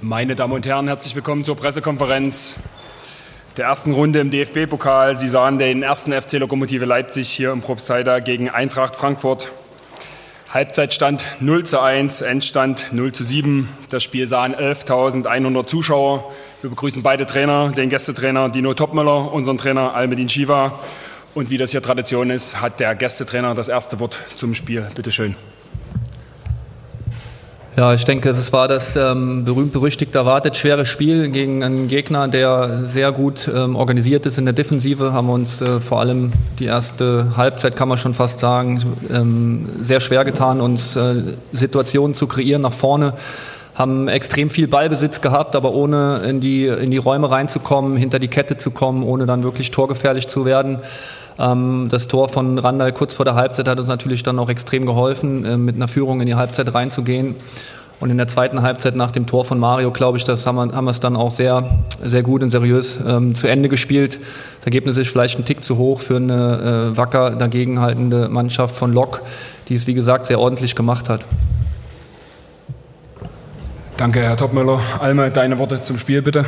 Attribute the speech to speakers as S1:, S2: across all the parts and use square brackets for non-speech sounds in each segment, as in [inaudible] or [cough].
S1: Meine Damen und Herren, herzlich willkommen zur Pressekonferenz der ersten Runde im DFB-Pokal. Sie sahen den ersten FC Lokomotive Leipzig hier im Probstheida gegen Eintracht Frankfurt. Halbzeitstand 0 zu 1, Endstand 0 zu 7. Das Spiel sahen 11.100 Zuschauer. Wir begrüßen beide Trainer, den Gästetrainer Dino Topmüller, unseren Trainer Almedin Shiva. Und wie das hier Tradition ist, hat der Gästetrainer das erste Wort zum Spiel. Bitte schön.
S2: Ja, ich denke, es war das ähm, berühmt-berüchtigt erwartet schwere Spiel gegen einen Gegner, der sehr gut ähm, organisiert ist in der Defensive. Haben wir uns äh, vor allem die erste Halbzeit, kann man schon fast sagen, ähm, sehr schwer getan, uns äh, Situationen zu kreieren nach vorne. Haben extrem viel Ballbesitz gehabt, aber ohne in die, in die Räume reinzukommen, hinter die Kette zu kommen, ohne dann wirklich torgefährlich zu werden. Ähm, das Tor von Randall kurz vor der Halbzeit hat uns natürlich dann auch extrem geholfen, äh, mit einer Führung in die Halbzeit reinzugehen. Und in der zweiten Halbzeit nach dem Tor von Mario, glaube ich, das haben wir, haben wir es dann auch sehr, sehr gut und seriös ähm, zu Ende gespielt. Das Ergebnis ist vielleicht ein Tick zu hoch für eine äh, wacker dagegenhaltende Mannschaft von Lok, die es, wie gesagt, sehr ordentlich gemacht hat.
S1: Danke, Herr Topmüller. Alme, deine Worte zum Spiel, bitte.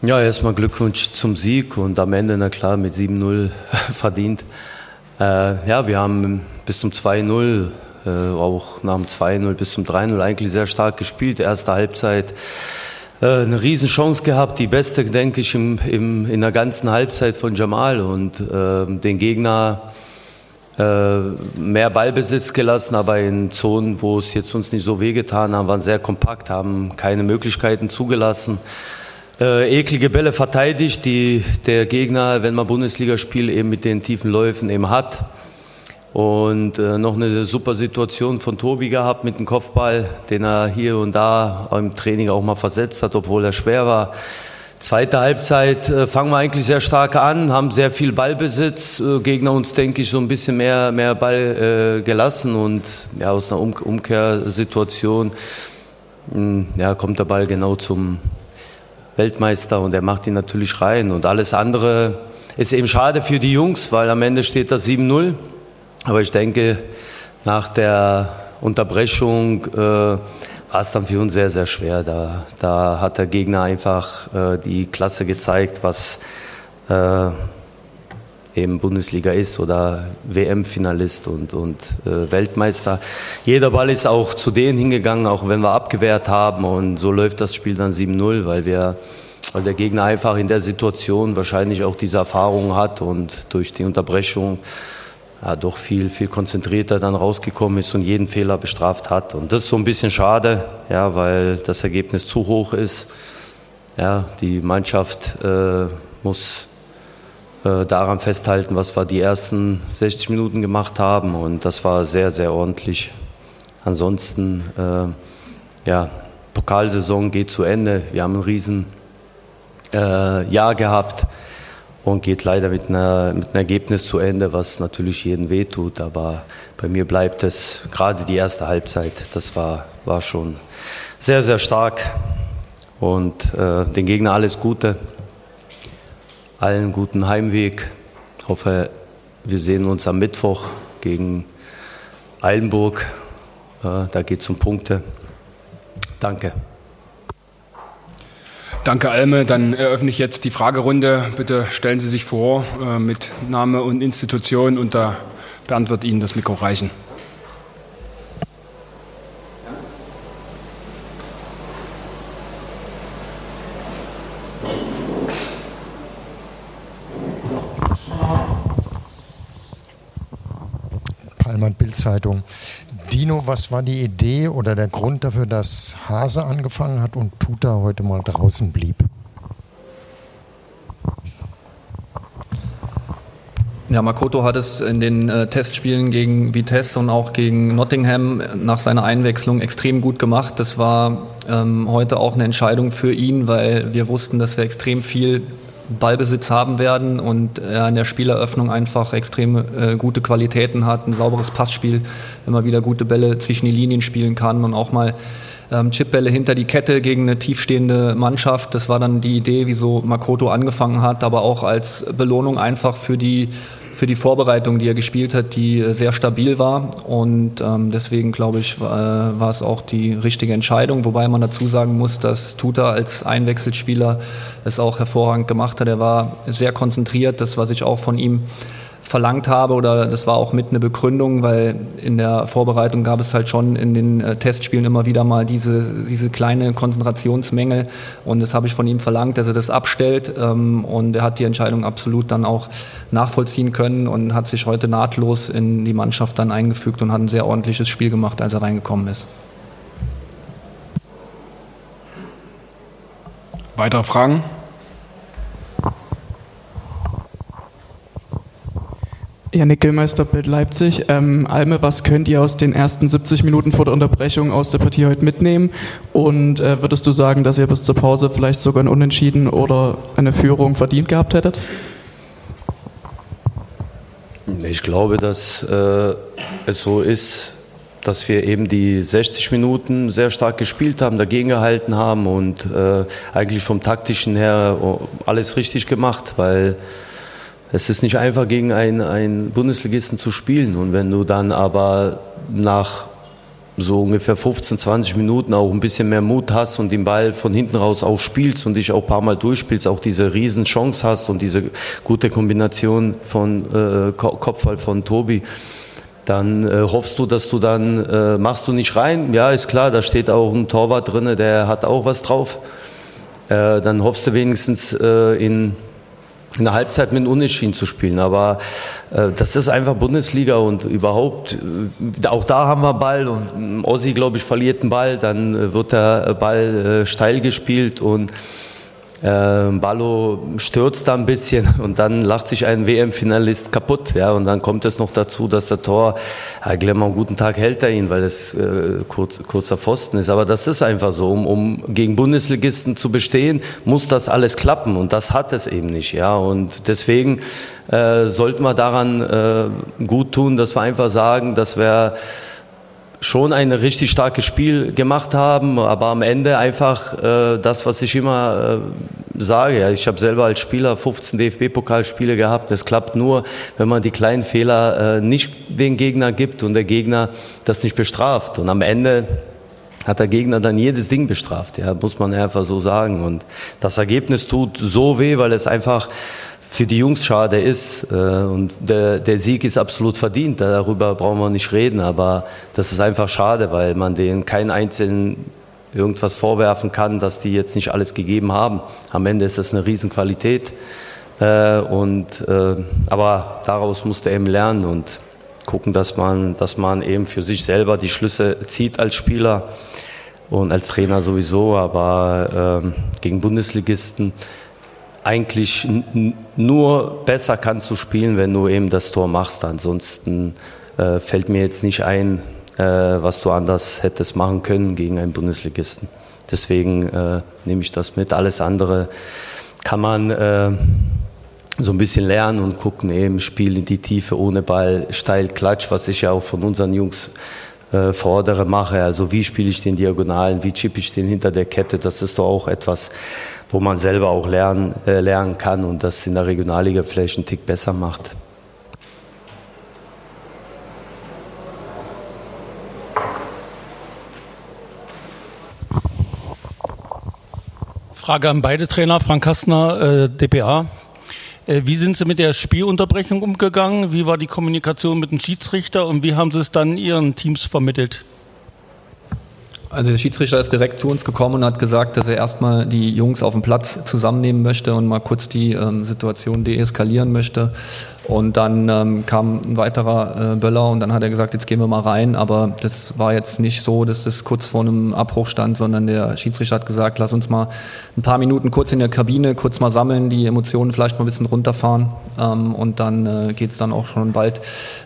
S3: Ja, erstmal Glückwunsch zum Sieg und am Ende, na klar, mit 7-0 [laughs] verdient. Äh, ja, wir haben bis zum 2-0, äh, auch nach dem 2-0 bis zum 3-0 eigentlich sehr stark gespielt. Erste Halbzeit äh, eine Riesenchance gehabt, die beste, denke ich, im, im, in der ganzen Halbzeit von Jamal und äh, den Gegner äh, mehr Ballbesitz gelassen, aber in Zonen, wo es jetzt uns nicht so wehgetan haben, waren sehr kompakt, haben keine Möglichkeiten zugelassen äh, eklige Bälle verteidigt, die der Gegner, wenn man Bundesliga spielt, eben mit den tiefen Läufen eben hat. Und äh, noch eine super Situation von Tobi gehabt mit dem Kopfball, den er hier und da im Training auch mal versetzt hat, obwohl er schwer war. Zweite Halbzeit äh, fangen wir eigentlich sehr stark an, haben sehr viel Ballbesitz. Äh, Gegner uns, denke ich, so ein bisschen mehr, mehr Ball äh, gelassen und ja, aus einer um Umkehrsituation mh, hm, ja, kommt der Ball genau zum, Weltmeister und er macht ihn natürlich rein. Und alles andere ist eben schade für die Jungs, weil am Ende steht das 7-0. Aber ich denke, nach der Unterbrechung äh, war es dann für uns sehr, sehr schwer. Da, da hat der Gegner einfach äh, die Klasse gezeigt, was äh, eben Bundesliga ist oder WM-Finalist und, und äh, Weltmeister. Jeder Ball ist auch zu denen hingegangen, auch wenn wir abgewehrt haben. Und so läuft das Spiel dann 7-0, weil weil der Gegner einfach in der Situation wahrscheinlich auch diese Erfahrung hat und durch die Unterbrechung ja, doch viel, viel konzentrierter dann rausgekommen ist und jeden Fehler bestraft hat. Und das ist so ein bisschen schade, ja, weil das Ergebnis zu hoch ist. Ja, die Mannschaft äh, muss äh, daran festhalten, was wir die ersten 60 Minuten gemacht haben. Und das war sehr, sehr ordentlich. Ansonsten, äh, ja, Pokalsaison geht zu Ende. Wir haben ein riesen äh, Jahr gehabt und geht leider mit, einer, mit einem Ergebnis zu Ende, was natürlich jeden wehtut. Aber bei mir bleibt es gerade die erste Halbzeit. Das war, war schon sehr, sehr stark. Und äh, den Gegner alles Gute allen guten Heimweg. Ich hoffe, wir sehen uns am Mittwoch gegen Eilenburg. Da geht es um Punkte. Danke.
S1: Danke, Alme. Dann eröffne ich jetzt die Fragerunde. Bitte stellen Sie sich vor äh, mit Name und Institution und Bernd wird Ihnen das Mikro reichen.
S4: Bildzeitung. Dino, was war die Idee oder der Grund dafür, dass Hase angefangen hat und Tuta heute mal draußen blieb?
S2: Ja, Makoto hat es in den äh, Testspielen gegen Vitesse und auch gegen Nottingham nach seiner Einwechslung extrem gut gemacht. Das war ähm, heute auch eine Entscheidung für ihn, weil wir wussten, dass wir extrem viel Ballbesitz haben werden und er in der Spieleröffnung einfach extrem äh, gute Qualitäten hat, ein sauberes Passspiel, immer wieder gute Bälle zwischen die Linien spielen kann und auch mal ähm, Chipbälle hinter die Kette gegen eine tiefstehende Mannschaft. Das war dann die Idee, wieso Makoto angefangen hat, aber auch als Belohnung einfach für die für die Vorbereitung, die er gespielt hat, die äh, sehr stabil war. Und ähm, deswegen, glaube ich, war, äh, war es auch die richtige Entscheidung. Wobei man dazu sagen muss, dass Tuta als Einwechselspieler es auch hervorragend gemacht hat. Er war sehr konzentriert, das, was ich auch von ihm verlangt habe oder das war auch mit eine Begründung, weil in der Vorbereitung gab es halt schon in den äh, Testspielen immer wieder mal diese, diese kleine Konzentrationsmängel und das habe ich von ihm verlangt, dass er das abstellt ähm, und er hat die Entscheidung absolut dann auch nachvollziehen können und hat sich heute nahtlos in die Mannschaft dann eingefügt und hat ein sehr ordentliches Spiel gemacht, als er reingekommen ist.
S1: Weitere Fragen?
S5: Janik Gillmeister, Bild Leipzig. Ähm, Alme, was könnt ihr aus den ersten 70 Minuten vor der Unterbrechung aus der Partie heute mitnehmen? Und äh, würdest du sagen, dass ihr bis zur Pause vielleicht sogar ein Unentschieden oder eine Führung verdient gehabt hättet?
S3: Ich glaube, dass äh, es so ist, dass wir eben die 60 Minuten sehr stark gespielt haben, dagegen gehalten haben und äh, eigentlich vom taktischen her alles richtig gemacht, weil es ist nicht einfach gegen einen, einen Bundesligisten zu spielen. Und wenn du dann aber nach so ungefähr 15, 20 Minuten auch ein bisschen mehr Mut hast und den Ball von hinten raus auch spielst und dich auch ein paar Mal durchspielst, auch diese Riesenchance hast und diese gute Kombination von äh, Kopfball von Tobi, dann äh, hoffst du, dass du dann, äh, machst du nicht rein, ja ist klar, da steht auch ein Torwart drin, der hat auch was drauf, äh, dann hoffst du wenigstens äh, in in der Halbzeit mit Unentschieden zu spielen. Aber äh, das ist einfach Bundesliga und überhaupt, äh, auch da haben wir Ball und Ossi, glaube ich, verliert einen Ball, dann äh, wird der Ball äh, steil gespielt und äh, Ballo stürzt da ein bisschen [laughs] und dann lacht sich ein WM-Finalist kaputt. Ja, und dann kommt es noch dazu, dass der Tor, ja, Glemmer, einen guten Tag hält er ihn, weil es äh, kurz, kurzer Pfosten ist. Aber das ist einfach so. Um, um gegen Bundesligisten zu bestehen, muss das alles klappen und das hat es eben nicht. Ja, und deswegen äh, sollten wir daran äh, gut tun, dass wir einfach sagen, dass wir schon ein richtig starkes Spiel gemacht haben, aber am Ende einfach äh, das, was ich immer äh, sage. Ich habe selber als Spieler 15 DFB-Pokalspiele gehabt. Es klappt nur, wenn man die kleinen Fehler äh, nicht den Gegner gibt und der Gegner das nicht bestraft. Und am Ende hat der Gegner dann jedes Ding bestraft. Ja, muss man einfach so sagen. Und das Ergebnis tut so weh, weil es einfach für die Jungs schade ist. Äh, und der, der, Sieg ist absolut verdient, darüber brauchen wir nicht reden, aber das ist einfach schade, weil man denen keinen einzelnen irgendwas vorwerfen kann, dass die jetzt nicht alles gegeben haben. Am Ende ist das eine Riesenqualität. Äh, und, äh, aber daraus musste eben lernen und gucken, dass man, dass man eben für sich selber die Schlüsse zieht als Spieler und als Trainer sowieso, aber äh, gegen Bundesligisten eigentlich nur besser kannst du spielen, wenn du eben das Tor machst. Ansonsten äh, fällt mir jetzt nicht ein, äh, was du anders hättest machen können gegen einen Bundesligisten. Deswegen äh, nehme ich das mit. Alles andere kann man äh, so ein bisschen lernen und gucken, eben Spiel in die Tiefe ohne Ball, steil, Klatsch, was ich ja auch von unseren Jungs äh, fordere, mache. Also wie spiele ich den Diagonalen, wie chippe ich den hinter der Kette, das ist doch auch etwas, wo man selber auch lernen, äh, lernen kann und das in der Regionalliga vielleicht einen Tick besser macht.
S6: Frage an beide Trainer, Frank Kastner, äh, DPA. Äh, wie sind Sie mit der Spielunterbrechung umgegangen? Wie war die Kommunikation mit dem Schiedsrichter und wie haben Sie es dann Ihren Teams vermittelt?
S2: Also der Schiedsrichter ist direkt zu uns gekommen und hat gesagt, dass er erstmal die Jungs auf dem Platz zusammennehmen möchte und mal kurz die ähm, Situation deeskalieren möchte. Und dann ähm, kam ein weiterer äh, Böller und dann hat er gesagt, jetzt gehen wir mal rein. Aber das war jetzt nicht so, dass das kurz vor einem Abbruch stand, sondern der Schiedsrichter hat gesagt, lass uns mal ein paar Minuten kurz in der Kabine, kurz mal sammeln, die Emotionen vielleicht mal ein bisschen runterfahren. Ähm, und dann äh, geht es dann auch schon bald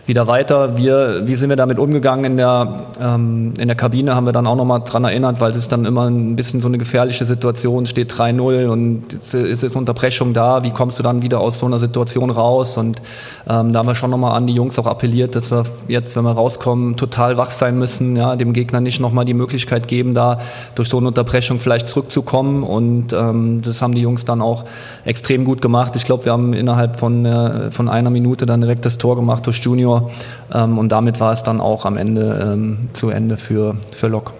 S2: wieder weiter. Wir, wie sind wir damit umgegangen in der, ähm, in der Kabine, haben wir dann auch nochmal dran erinnert, weil es ist dann immer ein bisschen so eine gefährliche Situation, steht 3-0 und jetzt ist jetzt Unterbrechung da. Wie kommst du dann wieder aus so einer Situation raus? Und ähm, da haben wir schon nochmal an die Jungs auch appelliert, dass wir jetzt, wenn wir rauskommen, total wach sein müssen, ja, dem Gegner nicht nochmal die Möglichkeit geben, da durch so eine Unterbrechung vielleicht zurückzukommen. Und ähm, das haben die Jungs dann auch extrem gut gemacht. Ich glaube, wir haben innerhalb von, äh, von einer Minute dann direkt das Tor gemacht durch Junior. Ähm, und damit war es dann auch am Ende ähm, zu Ende für, für Lok.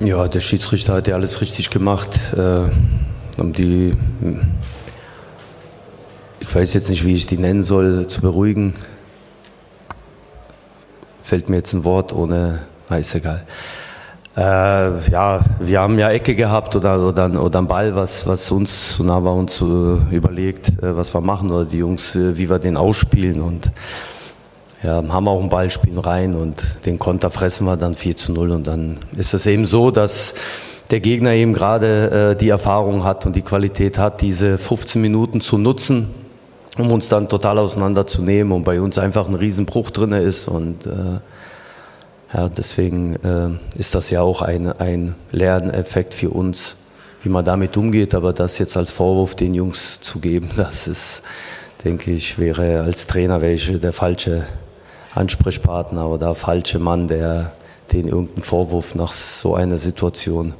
S3: Ja, der Schiedsrichter hat ja alles richtig gemacht. Äh, die, ich weiß jetzt nicht, wie ich die nennen soll, zu beruhigen. Fällt mir jetzt ein Wort ohne, na, ist egal. Äh, ja, wir haben ja Ecke gehabt oder, oder, oder einen Ball, was, was uns, und haben wir uns äh, überlegt, äh, was wir machen oder die Jungs, äh, wie wir den ausspielen und ja, haben auch ein Ballspiel rein und den Konter fressen wir dann 4 zu 0 und dann ist es eben so, dass der Gegner eben gerade äh, die Erfahrung hat und die Qualität hat, diese 15 Minuten zu nutzen, um uns dann total auseinanderzunehmen und bei uns einfach ein Riesenbruch drin ist. Und äh, ja, deswegen äh, ist das ja auch ein, ein Lerneffekt für uns, wie man damit umgeht, aber das jetzt als Vorwurf den Jungs zu geben, [laughs] das ist, denke ich, wäre als Trainer welche der falsche Ansprechpartner oder falsche Mann, der den irgendeinen Vorwurf nach so einer Situation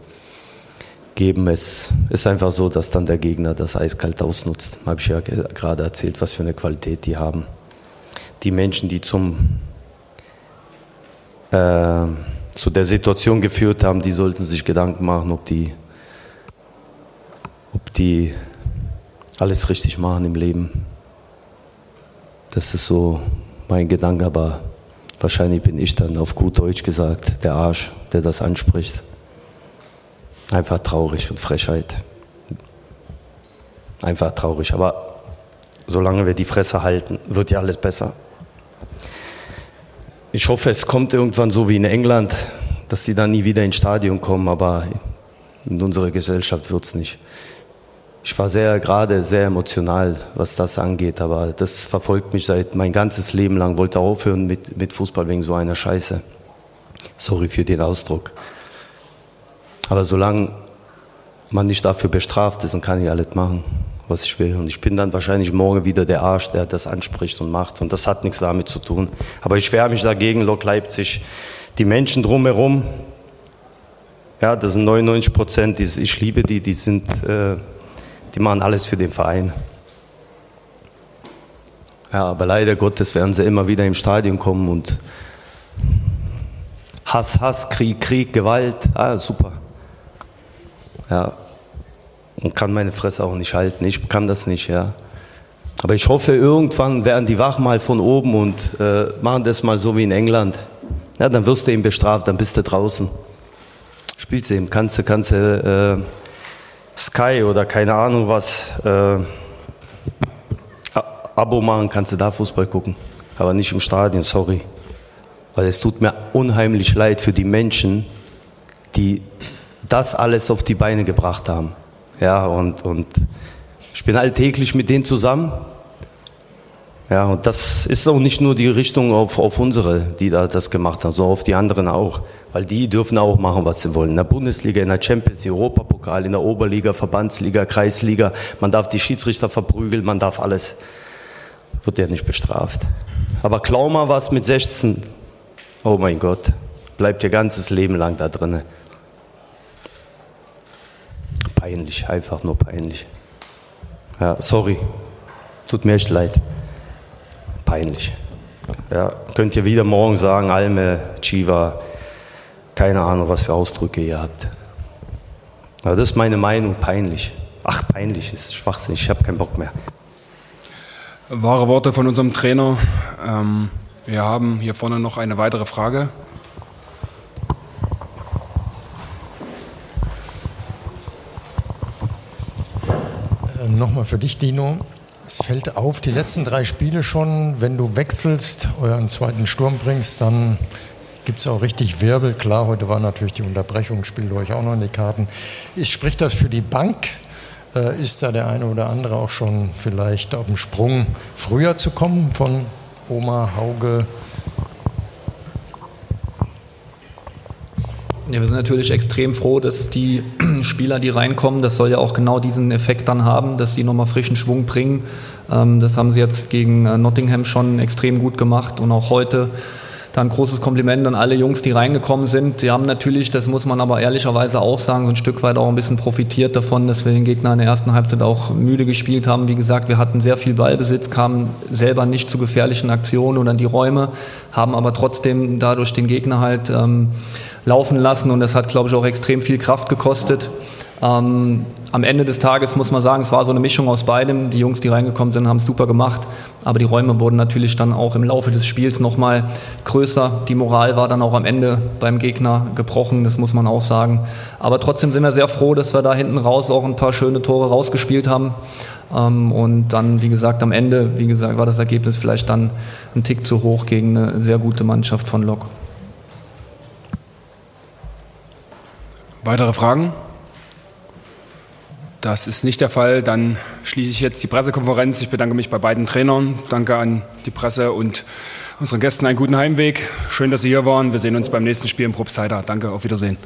S3: geben. Es ist einfach so, dass dann der Gegner das eiskalt ausnutzt. Habe ich ja gerade erzählt, was für eine Qualität die haben. Die Menschen, die zum, äh, zu der Situation geführt haben, die sollten sich Gedanken machen, ob die, ob die alles richtig machen im Leben. Das ist so mein Gedanke, aber wahrscheinlich bin ich dann auf gut Deutsch gesagt der Arsch, der das anspricht. Einfach traurig und Frechheit. Einfach traurig, aber solange wir die Fresse halten, wird ja alles besser. Ich hoffe, es kommt irgendwann so wie in England, dass die dann nie wieder ins Stadion kommen, aber in unserer Gesellschaft wird es nicht. Ich war sehr gerade sehr emotional, was das angeht, aber das verfolgt mich seit mein ganzes Leben lang. Wollte aufhören mit, mit Fußball wegen so einer Scheiße. Sorry für den Ausdruck. Aber solange man nicht dafür bestraft ist, dann kann ich alles machen, was ich will. Und ich bin dann wahrscheinlich morgen wieder der Arsch, der das anspricht und macht. Und das hat nichts damit zu tun. Aber ich wehre mich dagegen, Lok Leipzig. Die Menschen drumherum, ja, das sind 99 Prozent, ich liebe die, die sind... Äh, die machen alles für den Verein. Ja, aber leider Gottes werden sie immer wieder im Stadion kommen und Hass, Hass, Krieg, Krieg, Gewalt, ah, super. Ja, und kann meine Fresse auch nicht halten. Ich kann das nicht, ja. Aber ich hoffe, irgendwann werden die wach mal von oben und äh, machen das mal so wie in England. Ja, dann wirst du eben bestraft, dann bist du draußen. Spielst du eben, kannst du, kannst du äh, Sky oder keine Ahnung was, äh, Abo machen, kannst du da Fußball gucken. Aber nicht im Stadion, sorry. Weil es tut mir unheimlich leid für die Menschen, die das alles auf die Beine gebracht haben. Ja, und, und ich bin alltäglich mit denen zusammen ja, und das ist auch nicht nur die Richtung auf, auf unsere, die da das gemacht haben, sondern auf die anderen auch. Weil die dürfen auch machen, was sie wollen. In der Bundesliga, in der Champions, Europapokal, in der Oberliga, Verbandsliga, Kreisliga. Man darf die Schiedsrichter verprügeln, man darf alles. Wird ja nicht bestraft. Aber klau mal was mit 16. Oh mein Gott. Bleibt ihr ganzes Leben lang da drinnen. Peinlich, einfach nur peinlich. Ja, sorry. Tut mir echt leid peinlich. Ja, könnt ihr wieder morgen sagen, Alme, Chiva, keine Ahnung, was für Ausdrücke ihr habt. Aber das ist meine Meinung, peinlich. Ach, peinlich ist schwachsinnig, ich habe keinen Bock mehr.
S1: Wahre Worte von unserem Trainer. Ähm, wir haben hier vorne noch eine weitere Frage.
S4: Äh, Nochmal für dich, Dino. Es fällt auf, die letzten drei Spiele schon, wenn du wechselst, euren zweiten Sturm bringst, dann gibt es auch richtig Wirbel. Klar, heute war natürlich die Unterbrechung, spielt euch auch noch in die Karten. Ich sprich das für die Bank. Äh, ist da der eine oder andere auch schon vielleicht auf dem Sprung, früher zu kommen von Oma Hauge?
S2: Ja, wir sind natürlich extrem froh, dass die Spieler, die reinkommen, das soll ja auch genau diesen Effekt dann haben, dass sie nochmal frischen Schwung bringen. Ähm, das haben sie jetzt gegen äh, Nottingham schon extrem gut gemacht und auch heute dann großes Kompliment an alle Jungs, die reingekommen sind. Die haben natürlich, das muss man aber ehrlicherweise auch sagen, so ein Stück weit auch ein bisschen profitiert davon, dass wir den Gegner in der ersten Halbzeit auch müde gespielt haben. Wie gesagt, wir hatten sehr viel Ballbesitz, kamen selber nicht zu gefährlichen Aktionen oder in die Räume, haben aber trotzdem dadurch den Gegner halt ähm, laufen lassen und das hat, glaube ich, auch extrem viel Kraft gekostet. Ähm, am Ende des Tages muss man sagen, es war so eine Mischung aus beidem. Die Jungs, die reingekommen sind, haben es super gemacht, aber die Räume wurden natürlich dann auch im Laufe des Spiels nochmal größer. Die Moral war dann auch am Ende beim Gegner gebrochen, das muss man auch sagen. Aber trotzdem sind wir sehr froh, dass wir da hinten raus auch ein paar schöne Tore rausgespielt haben. Ähm, und dann, wie gesagt, am Ende, wie gesagt, war das Ergebnis vielleicht dann ein Tick zu hoch gegen eine sehr gute Mannschaft von Lok.
S1: Weitere Fragen? Das ist nicht der Fall. Dann schließe ich jetzt die Pressekonferenz. Ich bedanke mich bei beiden Trainern. Danke an die Presse und unseren Gästen einen guten Heimweg. Schön, dass Sie hier waren. Wir sehen uns beim nächsten Spiel im Probstheiter. Danke, auf Wiedersehen.